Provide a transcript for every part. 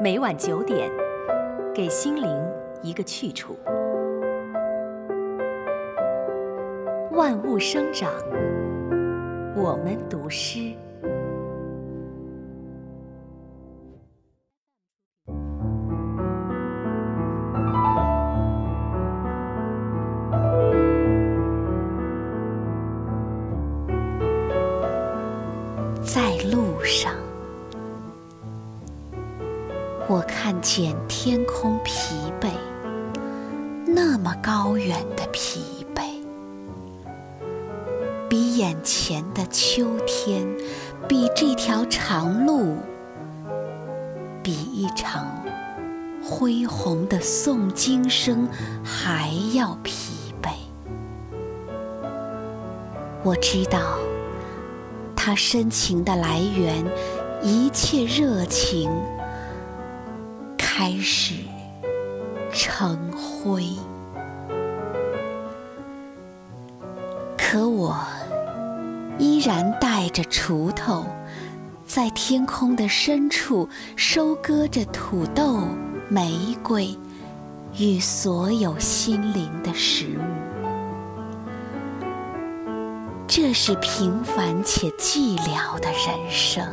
每晚九点，给心灵一个去处。万物生长，我们读诗。在路上，我看见天空疲惫，那么高远的疲惫，比眼前的秋天，比这条长路，比一场恢宏的诵经声还要疲惫。我知道。他深情的来源，一切热情开始成灰。可我依然带着锄头，在天空的深处收割着土豆、玫瑰与所有心灵的食物。这是平凡且寂寥的人生，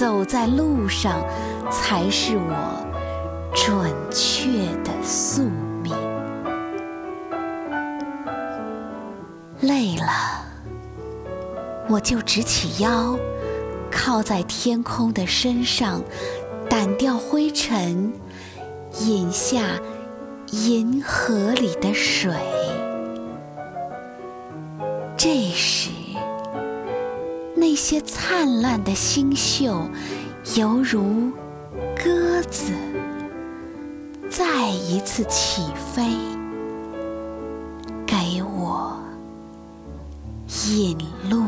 走在路上才是我准确的宿命。累了，我就直起腰，靠在天空的身上，掸掉灰尘，饮下银河里的水。这时，那些灿烂的星宿，犹如鸽子，再一次起飞，给我引路。